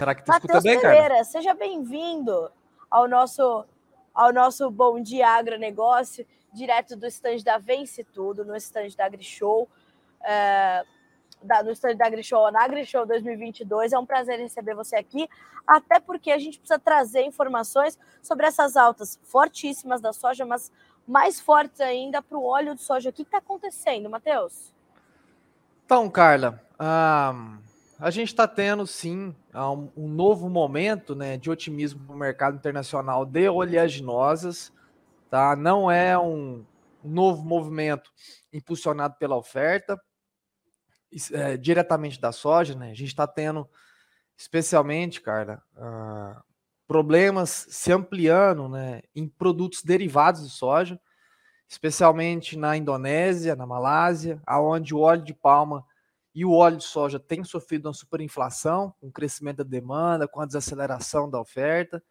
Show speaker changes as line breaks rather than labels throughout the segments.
Será que tu escuta bem,
Pereira, Carla? seja bem-vindo ao nosso, ao nosso Bom Dia Agronegócio, direto do estande da Vence Tudo, no estande da AgriShow, é, da, no estande da AgriShow, na AgriShow 2022. É um prazer receber você aqui, até porque a gente precisa trazer informações sobre essas altas fortíssimas da soja, mas mais fortes ainda para o óleo de soja. O que está acontecendo, Matheus?
Então, Carla, ah, a gente está tendo sim um, novo momento né, de otimismo no mercado internacional de oleaginosas. Tá? Não é um novo movimento impulsionado pela oferta é, diretamente da soja. Né? A gente está tendo, especialmente, Carla, uh, problemas se ampliando né, em produtos derivados de soja, especialmente na Indonésia, na Malásia, aonde o óleo de palma e o óleo de soja têm sofrido uma superinflação, com um crescimento da demanda, com a desaceleração da oferta,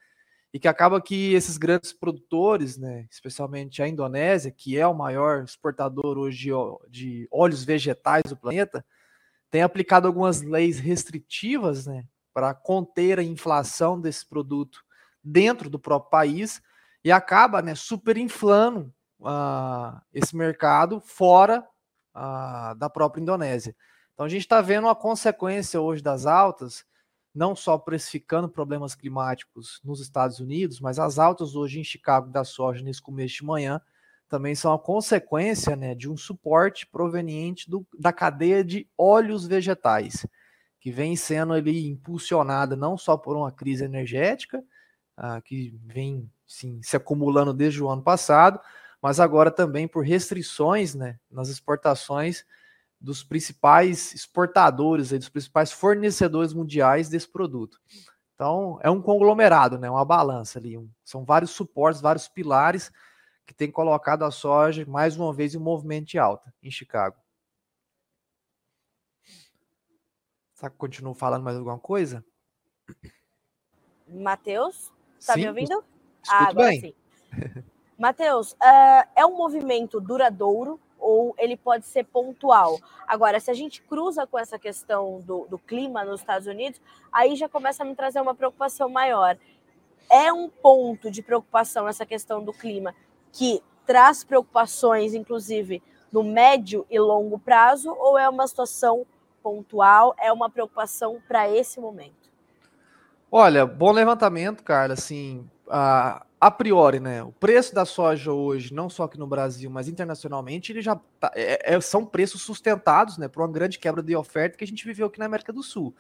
e que acaba que esses grandes produtores, né, especialmente a Indonésia, que é o maior exportador hoje de óleos vegetais do planeta, tem aplicado algumas leis restritivas, né, para conter a inflação desse produto dentro do próprio país e acaba né, superinflando uh, esse mercado fora uh, da própria Indonésia. Então a gente está vendo uma consequência hoje das altas, não só precificando problemas climáticos nos Estados Unidos, mas as altas hoje em Chicago da soja nesse começo de manhã também são a consequência né, de um suporte proveniente do, da cadeia de óleos vegetais que vem sendo ali impulsionada não só por uma crise energética, ah, que vem sim, se acumulando desde o ano passado, mas agora também por restrições né, nas exportações dos principais exportadores, aí, dos principais fornecedores mundiais desse produto. Então, é um conglomerado, né, uma balança ali. Um, são vários suportes, vários pilares que têm colocado a soja, mais uma vez, em um movimento de alta em Chicago. Será que continuo falando mais alguma coisa?
Matheus, tá sim, me ouvindo?
Ah, agora bem. sim.
Matheus, uh, é um movimento duradouro ou ele pode ser pontual? Agora, se a gente cruza com essa questão do, do clima nos Estados Unidos, aí já começa a me trazer uma preocupação maior. É um ponto de preocupação essa questão do clima que traz preocupações, inclusive, no médio e longo prazo, ou é uma situação pontual, é uma preocupação para esse momento?
Olha, bom levantamento, Carla. Assim, a, a priori, né? O preço da soja hoje, não só aqui no Brasil, mas internacionalmente, ele já tá, é, é, são preços sustentados, né? Por uma grande quebra de oferta que a gente viveu aqui na América do Sul.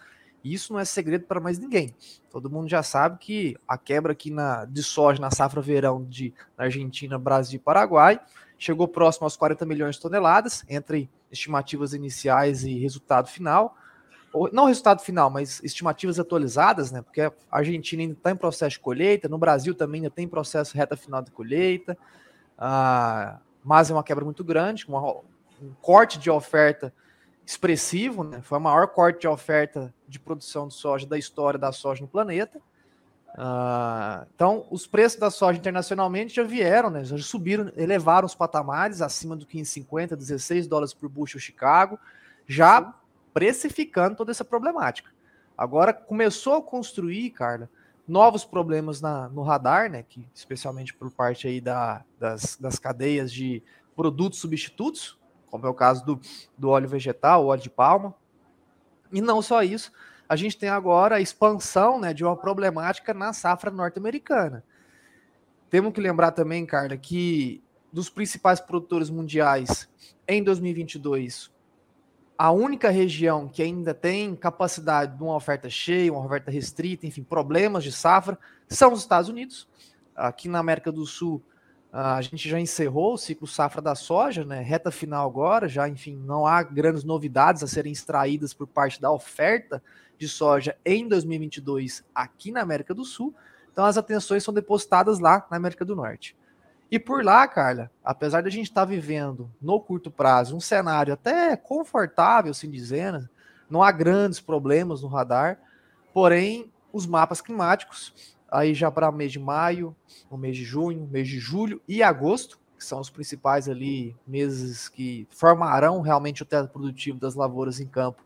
E isso não é segredo para mais ninguém. Todo mundo já sabe que a quebra aqui na, de soja na safra verão de na Argentina, Brasil e Paraguai chegou próximo aos 40 milhões de toneladas, entre estimativas iniciais e resultado final. Não resultado final, mas estimativas atualizadas, né? Porque a Argentina ainda está em processo de colheita, no Brasil também ainda tem processo reta final de colheita. Ah, mas é uma quebra muito grande, uma, um corte de oferta expressivo, né? Foi o maior corte de oferta de produção de soja da história da soja no planeta. Uh, então, os preços da soja internacionalmente já vieram, né? Já subiram, elevaram os patamares acima do 15,50, 16 dólares por bushel Chicago, já precificando toda essa problemática. Agora começou a construir, Carla, novos problemas na, no radar, né? Que especialmente por parte aí da, das, das cadeias de produtos substitutos, como é o caso do, do óleo vegetal, óleo de palma. E não só isso, a gente tem agora a expansão né, de uma problemática na safra norte-americana. Temos que lembrar também, Carla, que dos principais produtores mundiais em 2022, a única região que ainda tem capacidade de uma oferta cheia, uma oferta restrita, enfim, problemas de safra, são os Estados Unidos. Aqui na América do Sul, a gente já encerrou o ciclo safra da soja, né? Reta final agora, já, enfim, não há grandes novidades a serem extraídas por parte da oferta de soja em 2022 aqui na América do Sul. Então as atenções são depositadas lá na América do Norte. E por lá, Carla, apesar de a gente estar tá vivendo no curto prazo um cenário até confortável, assim dizendo, não há grandes problemas no radar, porém os mapas climáticos, aí já para o mês de maio, o mês de junho, mês de julho e agosto, que são os principais ali meses que formarão realmente o teto produtivo das lavouras em campo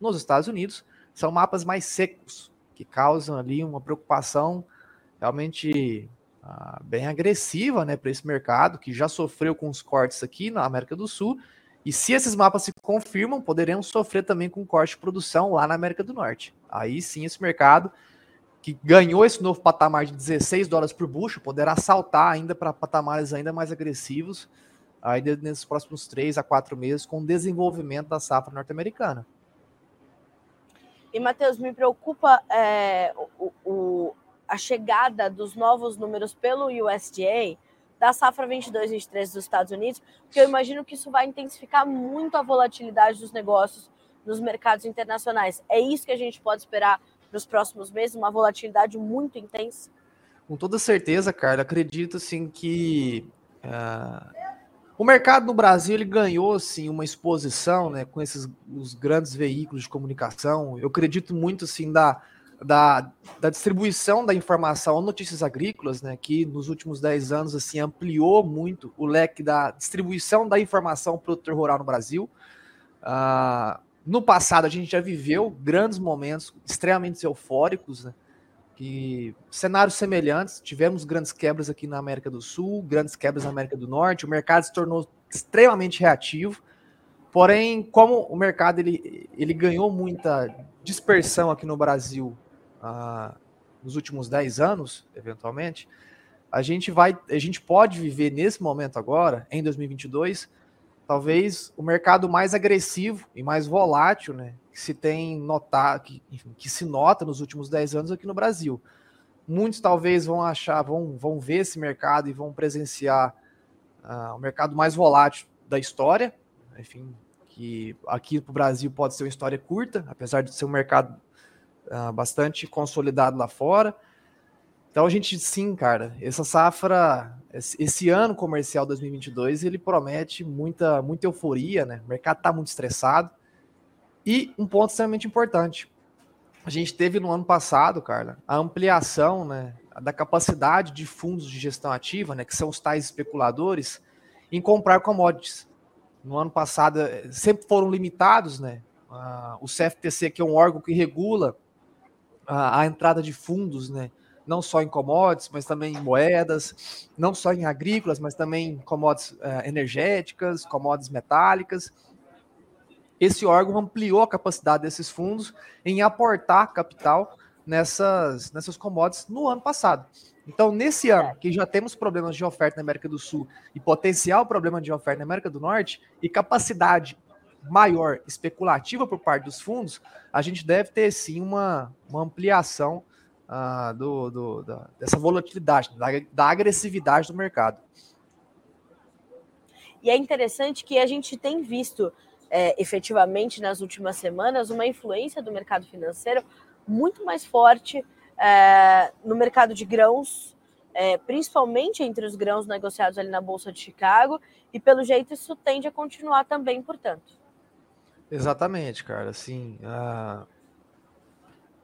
nos Estados Unidos, são mapas mais secos que causam ali uma preocupação realmente ah, bem agressiva né, para esse mercado, que já sofreu com os cortes aqui na América do Sul. E se esses mapas se confirmam, poderemos sofrer também com corte de produção lá na América do Norte. Aí sim, esse mercado que ganhou esse novo patamar de 16 dólares por bucho poderá saltar ainda para patamares ainda mais agressivos ainda nesses próximos três a quatro meses com o desenvolvimento da safra norte-americana.
E, Matheus, me preocupa é, o, a chegada dos novos números pelo USDA da safra 22-23 dos Estados Unidos, porque eu imagino que isso vai intensificar muito a volatilidade dos negócios nos mercados internacionais. É isso que a gente pode esperar para os próximos meses, uma volatilidade muito intensa?
Com toda certeza, Carla. Acredito assim que uh, o mercado no Brasil ele ganhou assim uma exposição, né, com esses os grandes veículos de comunicação. Eu acredito muito assim da, da, da distribuição da informação notícias agrícolas, né, que nos últimos 10 anos assim ampliou muito o leque da distribuição da informação produtor rural no Brasil. Uh, no passado a gente já viveu grandes momentos extremamente eufóricos, né? que cenários semelhantes, tivemos grandes quebras aqui na América do Sul, grandes quebras na América do Norte, o mercado se tornou extremamente reativo, porém, como o mercado ele, ele ganhou muita dispersão aqui no Brasil ah, nos últimos 10 anos, eventualmente, a gente vai, a gente pode viver nesse momento agora, em 2022, talvez o mercado mais agressivo e mais volátil, né, que se tem notado, que, enfim, que se nota nos últimos 10 anos aqui no Brasil. Muitos talvez vão achar, vão, vão ver esse mercado e vão presenciar uh, o mercado mais volátil da história, enfim, que aqui para o Brasil pode ser uma história curta, apesar de ser um mercado uh, bastante consolidado lá fora. Então a gente sim, cara, essa safra, esse ano comercial 2022, ele promete muita, muita euforia, né? O mercado está muito estressado. E um ponto extremamente importante. A gente teve no ano passado, Carla, a ampliação né, da capacidade de fundos de gestão ativa, né, que são os tais especuladores, em comprar commodities. No ano passado, eh, sempre foram limitados, né? Uh, o CFTC, que é um órgão que regula a, a entrada de fundos, né? não só em commodities, mas também em moedas, não só em agrícolas, mas também em commodities uh, energéticas, commodities metálicas esse órgão ampliou a capacidade desses fundos em aportar capital nessas, nessas commodities no ano passado. Então, nesse ano, que já temos problemas de oferta na América do Sul e potencial problema de oferta na América do Norte e capacidade maior especulativa por parte dos fundos, a gente deve ter sim uma, uma ampliação uh, do, do, da, dessa volatilidade, da, da agressividade do mercado.
E é interessante que a gente tem visto é, efetivamente nas últimas semanas uma influência do mercado financeiro muito mais forte é, no mercado de grãos, é, principalmente entre os grãos negociados ali na Bolsa de Chicago, e pelo jeito isso tende a continuar também, portanto.
Exatamente, cara. Assim, uh,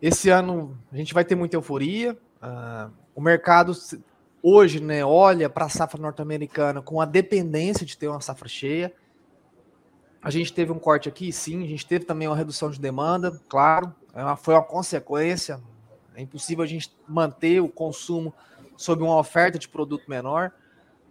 esse ano a gente vai ter muita euforia. Uh, o mercado hoje né, olha para a safra norte-americana com a dependência de ter uma safra cheia. A gente teve um corte aqui, sim. A gente teve também uma redução de demanda, claro. É foi uma consequência. É impossível a gente manter o consumo sob uma oferta de produto menor.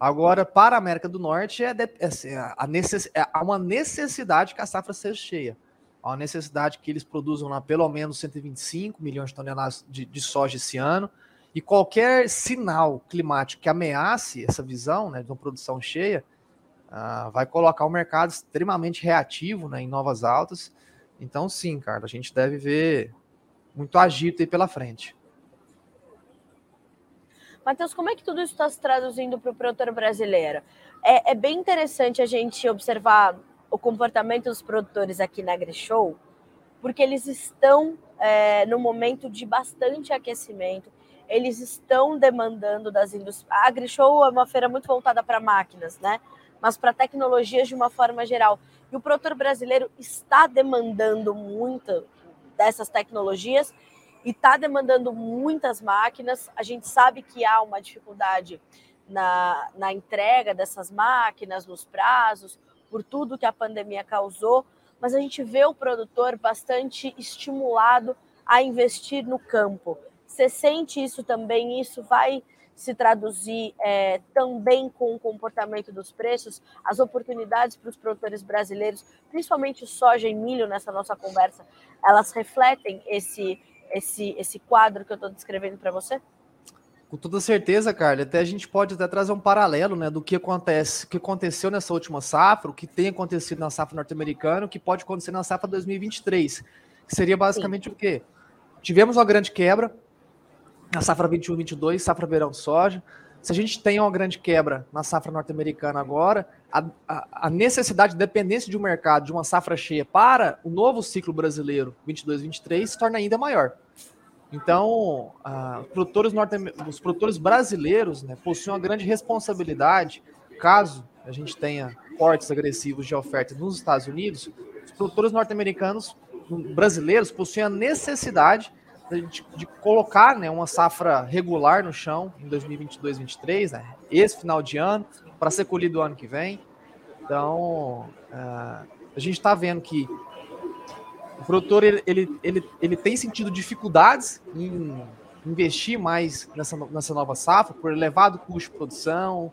Agora, para a América do Norte, é, de, é, assim, a necess, é, há uma necessidade que a safra seja cheia. Há uma necessidade que eles produzam lá pelo menos 125 milhões de toneladas de, de soja esse ano. E qualquer sinal climático que ameace essa visão né, de uma produção cheia, uh, vai colocar o mercado extremamente reativo né, em novas altas. Então, sim, cara, a gente deve ver muito agito aí pela frente.
Matheus, como é que tudo isso está se traduzindo para o produtor brasileiro? É, é, bem interessante a gente observar o comportamento dos produtores aqui na AgriShow, porque eles estão é, no momento de bastante aquecimento, eles estão demandando das indústrias. A AgriShow é uma feira muito voltada para máquinas, né? mas para tecnologias de uma forma geral. E o produtor brasileiro está demandando muito dessas tecnologias e está demandando muitas máquinas. A gente sabe que há uma dificuldade na, na entrega dessas máquinas, nos prazos, por tudo que a pandemia causou, mas a gente vê o produtor bastante estimulado a investir no campo. Você sente isso também? Isso vai se traduzir é, também com o comportamento dos preços, as oportunidades para os produtores brasileiros, principalmente soja e milho nessa nossa conversa, elas refletem esse, esse, esse quadro que eu estou descrevendo para você?
Com toda certeza, Carla. Até a gente pode até trazer um paralelo, né, do que acontece, que aconteceu nessa última safra, o que tem acontecido na safra norte-americana, o que pode acontecer na safra 2023. Que seria basicamente Sim. o quê? Tivemos uma grande quebra na safra 21-22, safra verão de soja. Se a gente tem uma grande quebra na safra norte-americana agora, a, a, a, necessidade de dependência de um mercado, de uma safra cheia para o novo ciclo brasileiro 22-23 se torna ainda maior. Então, ah, os, produtores norte os produtores brasileiros né, possuem uma grande responsabilidade, caso a gente tenha cortes agressivos de oferta nos Estados Unidos, os produtores norte-americanos brasileiros possuem a necessidade de, de, colocar né, uma safra regular no chão em 2022-23, né, esse final de ano, para ser colhido ano que vem. Então, ah, a gente está vendo que o produtor ele, ele, ele, ele tem sentido dificuldades em investir mais nessa, nessa nova safra por elevado custo de produção,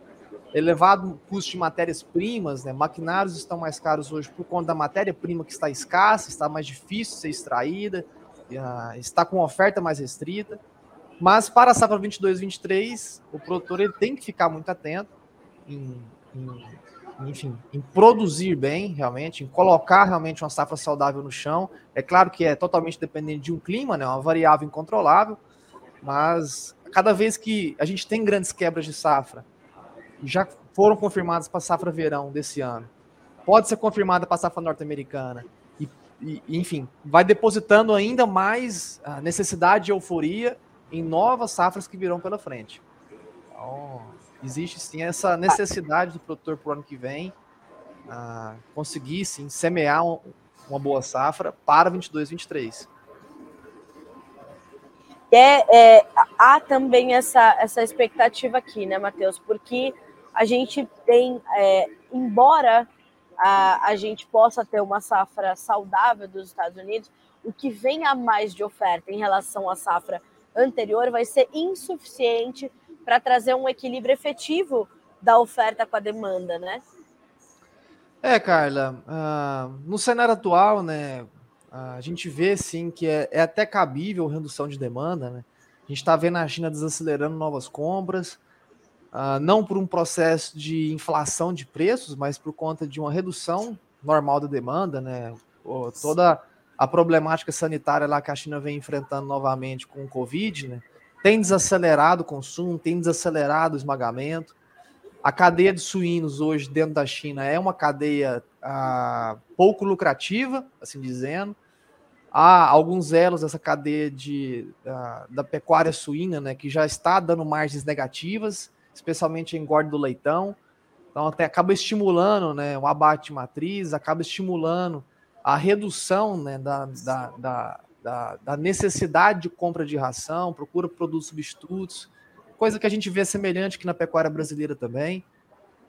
elevado custo de matérias-primas, né? Maquinários estão mais caros hoje por conta da matéria-prima que está escassa, está mais difícil de ser extraída, está com oferta mais restrita. Mas para a safra 22-23, o produtor ele tem que ficar muito atento em, em enfim, em produzir bem, realmente, em colocar realmente uma safra saudável no chão. É claro que é totalmente dependente de um clima, né, uma variável incontrolável, mas cada vez que a gente tem grandes quebras de safra, já foram confirmadas para a safra verão desse ano, pode ser confirmada para a safra norte-americana, e, e, enfim, vai depositando ainda mais a necessidade e euforia em novas safras que virão pela frente. Então, existe sim essa necessidade do produtor para o ano que vem uh, conseguir sim semear um, uma boa safra para 22, 23.
É, é, há também essa, essa expectativa aqui, né, Matheus? Porque a gente tem, é, embora a, a gente possa ter uma safra saudável dos Estados Unidos, o que vem a mais de oferta em relação à safra anterior vai ser insuficiente para trazer um equilíbrio efetivo da oferta com a demanda, né?
É, Carla, uh, no cenário atual, né, a gente vê sim que é, é até cabível redução de demanda, né? A gente está vendo a China desacelerando novas compras, uh, não por um processo de inflação de preços, mas por conta de uma redução normal da demanda, né? Toda a problemática sanitária lá que a China vem enfrentando novamente com o Covid, né? Tem desacelerado o consumo, tem desacelerado o esmagamento. A cadeia de suínos hoje dentro da China é uma cadeia ah, pouco lucrativa, assim dizendo. Há alguns elos dessa cadeia de, ah, da pecuária suína, né, que já está dando margens negativas, especialmente em engorde do leitão. Então, até acaba estimulando né, o abate matriz, acaba estimulando a redução né, da, da, da da, da, necessidade de compra de ração, procura produtos substitutos, coisa que a gente vê semelhante aqui na pecuária brasileira também.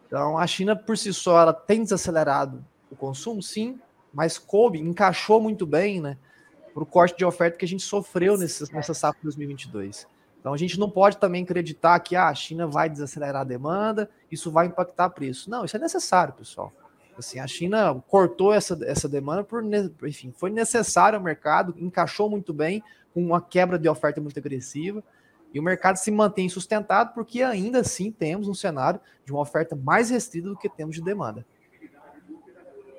Então, a China, por si só, ela tem desacelerado o consumo, sim, mas coube, encaixou muito bem, né, para o corte de oferta que a gente sofreu nesse, nessa safra 2022. Então, a gente não pode também acreditar que ah, a China vai desacelerar a demanda, isso vai impactar preço. Não, isso é necessário, pessoal. Assim, a China cortou essa, essa demanda por, enfim, foi necessário ao mercado, encaixou muito bem com uma quebra de oferta muito agressiva e o mercado se mantém sustentado porque ainda assim temos um cenário de uma oferta mais restrita do que temos de demanda.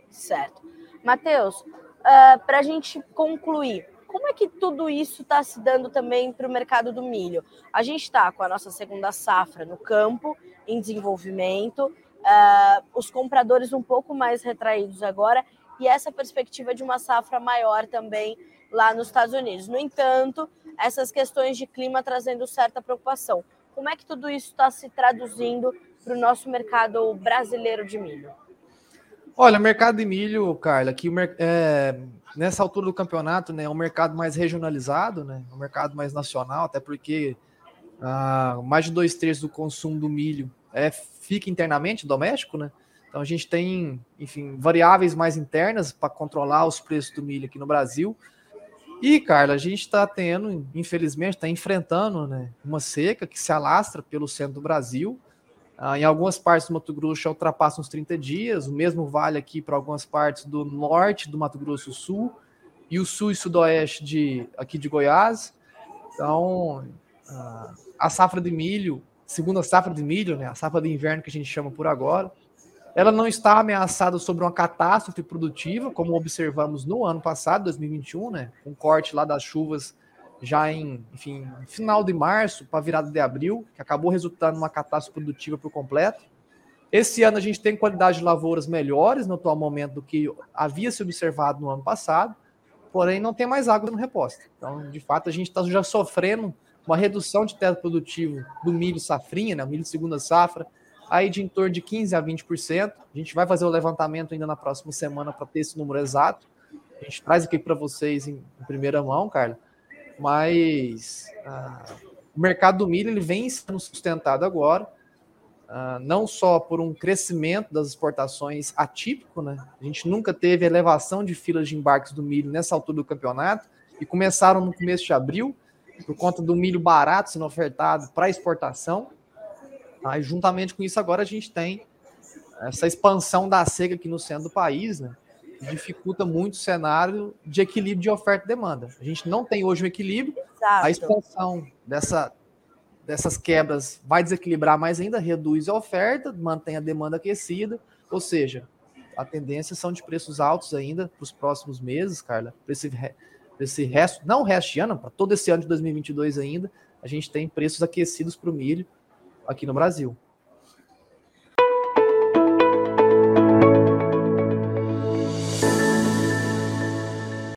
Certo. Matheus, uh, para a gente concluir, como é que tudo isso está se dando também para o mercado do milho? A gente está com a nossa segunda safra no campo, em desenvolvimento, uh, os compradores um pouco mais retraídos agora e essa perspectiva de uma safra maior também lá nos Estados Unidos. No entanto, essas questões de clima trazendo certa preocupação. Como é que tudo isso está se traduzindo para o nosso mercado brasileiro de milho?
Olha, mercado de milho, Carla, que é, nessa altura do campeonato né, é um mercado mais regionalizado, né, um mercado mais nacional, até porque ah, mais de dois terços do consumo do milho é, fica internamente doméstico, né? Então a gente tem, enfim, variáveis mais internas para controlar os preços do milho aqui no Brasil. E, Carla, a gente está tendo, infelizmente, está enfrentando né, uma seca que se alastra pelo centro do Brasil. Ah, em algumas partes do Mato Grosso já ultrapassa uns 30 dias, o mesmo vale aqui para algumas partes do norte do Mato Grosso Sul e o sul e sudoeste de, aqui de Goiás. Então, ah, a safra de milho, segunda safra de milho, né, a safra de inverno que a gente chama por agora, ela não está ameaçada sobre uma catástrofe produtiva, como observamos no ano passado, 2021, né? Um corte lá das chuvas já em, enfim, final de março para virada de abril, que acabou resultando numa catástrofe produtiva por completo. Esse ano a gente tem qualidade de lavouras melhores no atual momento do que havia se observado no ano passado, porém não tem mais água no reposto. Então, de fato, a gente está já sofrendo uma redução de teto produtivo do milho safrinha, né, milho de segunda safra, aí de em torno de 15% a 20%. A gente vai fazer o levantamento ainda na próxima semana para ter esse número exato. A gente traz aqui para vocês em, em, primeira mão, Carla. Mas ah, o mercado do milho ele vem sendo sustentado agora, ah, não só por um crescimento das exportações atípico, né? A gente nunca teve elevação de filas de embarques do milho nessa altura do campeonato e começaram no começo de abril por conta do milho barato sendo ofertado para exportação. Juntamente com isso, agora a gente tem essa expansão da seca aqui no centro do país, né? Que dificulta muito o cenário de equilíbrio de oferta e demanda. A gente não tem hoje um equilíbrio, Exato. a expansão dessa, dessas quebras vai desequilibrar mais ainda, reduz a oferta, mantém a demanda aquecida, ou seja, a tendência são de preços altos ainda para os próximos meses, Carla, para esse, esse resto, não resto de ano, para todo esse ano de 2022 ainda, a gente tem preços aquecidos para o milho, aqui no Brasil.